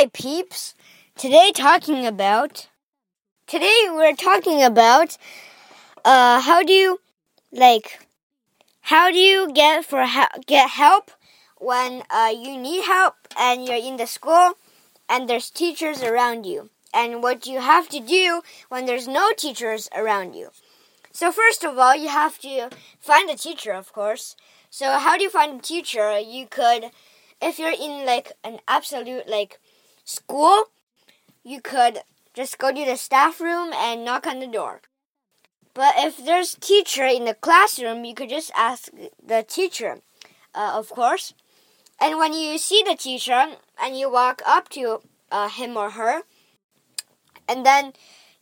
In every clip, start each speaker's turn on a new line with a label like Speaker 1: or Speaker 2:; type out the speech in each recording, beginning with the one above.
Speaker 1: Hi, peeps. Today, talking about. Today, we're talking about. Uh, how do you, like, how do you get for get help when uh, you need help and you're in the school and there's teachers around you, and what you have to do when there's no teachers around you. So first of all, you have to find a teacher, of course. So how do you find a teacher? You could, if you're in like an absolute like school, you could just go to the staff room and knock on the door. But if there's teacher in the classroom, you could just ask the teacher, uh, of course. And when you see the teacher and you walk up to uh, him or her, and then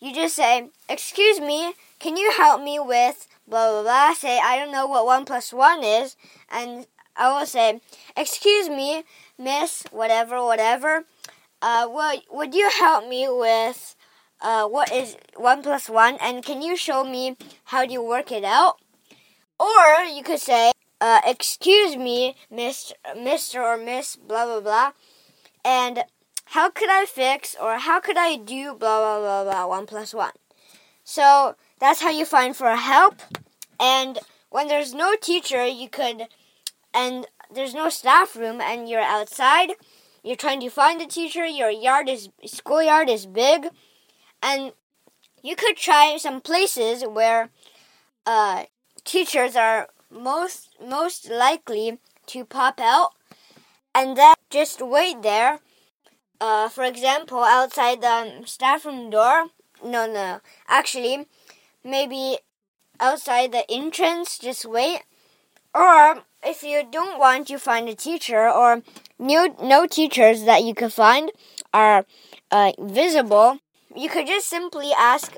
Speaker 1: you just say, "Excuse me, can you help me with blah blah blah?" Say, "I don't know what one plus one is," and I will say, "Excuse me, Miss, whatever, whatever." Uh, well, would you help me with uh, what is 1 plus 1 and can you show me how do you work it out? Or you could say, uh, excuse me, Mr. Mr. or Miss, blah, blah, blah. And how could I fix or how could I do blah, blah, blah, blah, 1 plus 1. So that's how you find for help. And when there's no teacher, you could, and there's no staff room and you're outside you're trying to find a teacher, your yard is schoolyard is big, and you could try some places where uh, teachers are most most likely to pop out, and then just wait there. Uh, for example, outside the staff room door. No, no, actually, maybe outside the entrance. Just wait, or if you don't want to find a teacher or new, no teachers that you could find are uh, visible, you could just simply ask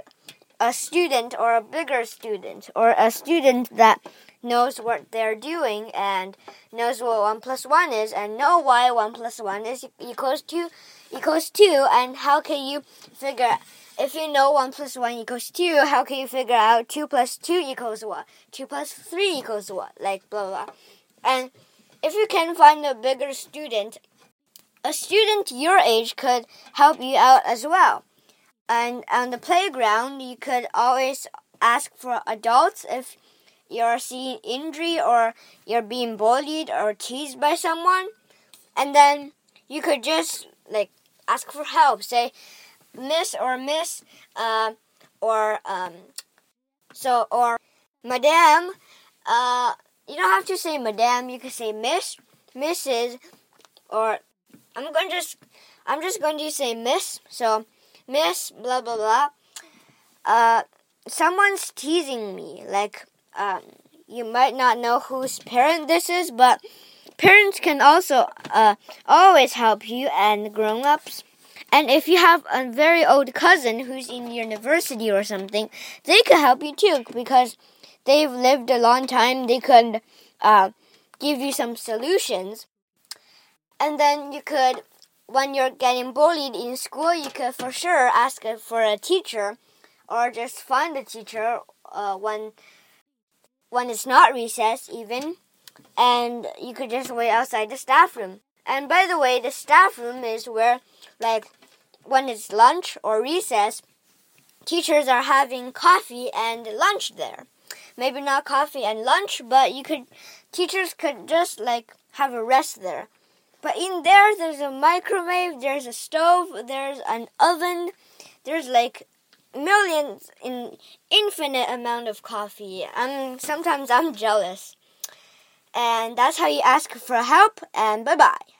Speaker 1: a student or a bigger student or a student that knows what they're doing and knows what 1 plus 1 is and know why 1 plus 1 is equals 2 equals 2 and how can you figure if you know 1 plus 1 equals 2, how can you figure out 2 plus 2 equals what? 2 plus 3 equals what? Like blah blah. blah. And if you can find a bigger student, a student your age could help you out as well. And on the playground, you could always ask for adults if you're seeing injury or you're being bullied or teased by someone. And then you could just like ask for help. Say, Miss or Miss, uh, or um, so or Madame. Uh, you don't have to say Madame. You can say Miss, Mrs. Or I'm going to just I'm just going to say Miss. So Miss blah blah blah. Uh, someone's teasing me. Like um, you might not know whose parent this is, but parents can also uh, always help you and grown-ups and if you have a very old cousin who's in university or something, they could help you too because they've lived a long time. They could uh, give you some solutions. And then you could, when you're getting bullied in school, you could for sure ask for a teacher or just find a teacher uh, when, when it's not recess, even. And you could just wait outside the staff room. And by the way, the staff room is where, like, when it's lunch or recess, teachers are having coffee and lunch there. Maybe not coffee and lunch, but you could teachers could just like have a rest there. But in there there's a microwave, there's a stove, there's an oven, there's like millions in infinite amount of coffee. And sometimes I'm jealous. And that's how you ask for help and bye-bye.